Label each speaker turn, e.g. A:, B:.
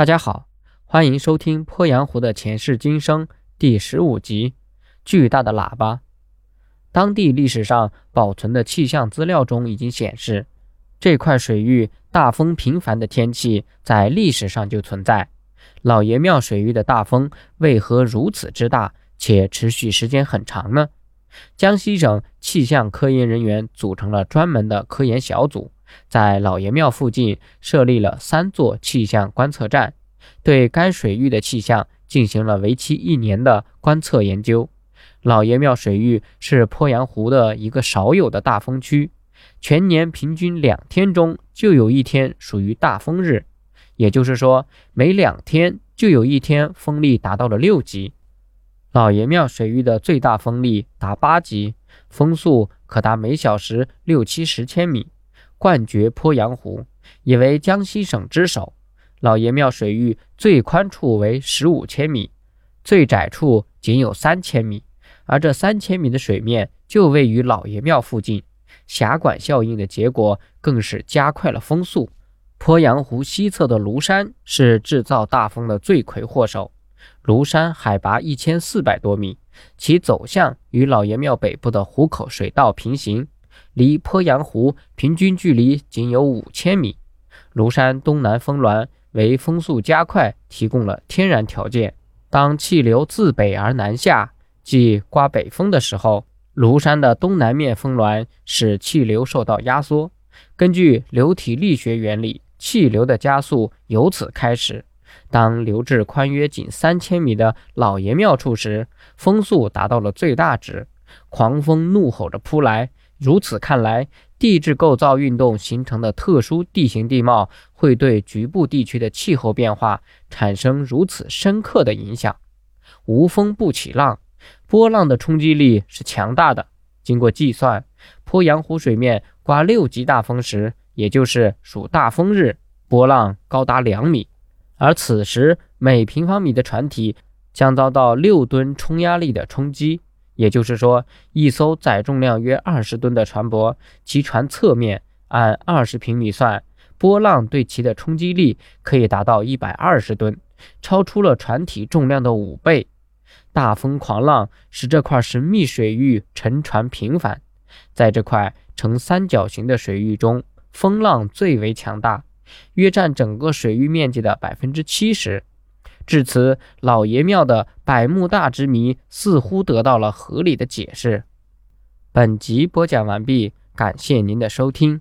A: 大家好，欢迎收听《鄱阳湖的前世今生》第十五集《巨大的喇叭》。当地历史上保存的气象资料中已经显示，这块水域大风频繁的天气在历史上就存在。老爷庙水域的大风为何如此之大，且持续时间很长呢？江西省气象科研人员组成了专门的科研小组。在老爷庙附近设立了三座气象观测站，对该水域的气象进行了为期一年的观测研究。老爷庙水域是鄱阳湖的一个少有的大风区，全年平均两天中就有一天属于大风日，也就是说，每两天就有一天风力达到了六级。老爷庙水域的最大风力达八级，风速可达每小时六七十千米。冠绝鄱阳湖，也为江西省之首。老爷庙水域最宽处为十五千米，最窄处仅有三千米，而这三千米的水面就位于老爷庙附近，狭管效应的结果更是加快了风速。鄱阳湖西侧的庐山是制造大风的罪魁祸首。庐山海拔一千四百多米，其走向与老爷庙北部的湖口水道平行。离鄱阳湖平均距离仅有五千米，庐山东南峰峦为风速加快提供了天然条件。当气流自北而南下，即刮北风的时候，庐山的东南面峰峦使气流受到压缩。根据流体力学原理，气流的加速由此开始。当流至宽约仅三千米的老爷庙处时，风速达到了最大值，狂风怒吼着扑来。如此看来，地质构造运动形成的特殊地形地貌会对局部地区的气候变化产生如此深刻的影响。无风不起浪，波浪的冲击力是强大的。经过计算，鄱阳湖水面刮六级大风时，也就是属大风日，波浪高达两米，而此时每平方米的船体将遭到六吨冲压力的冲击。也就是说，一艘载重量约二十吨的船舶，其船侧面按二十平米算，波浪对其的冲击力可以达到一百二十吨，超出了船体重量的五倍。大风狂浪使这块神秘水域沉船频繁，在这块呈三角形的水域中，风浪最为强大，约占整个水域面积的百分之七十。至此，老爷庙的百慕大之谜似乎得到了合理的解释。本集播讲完毕，感谢您的收听。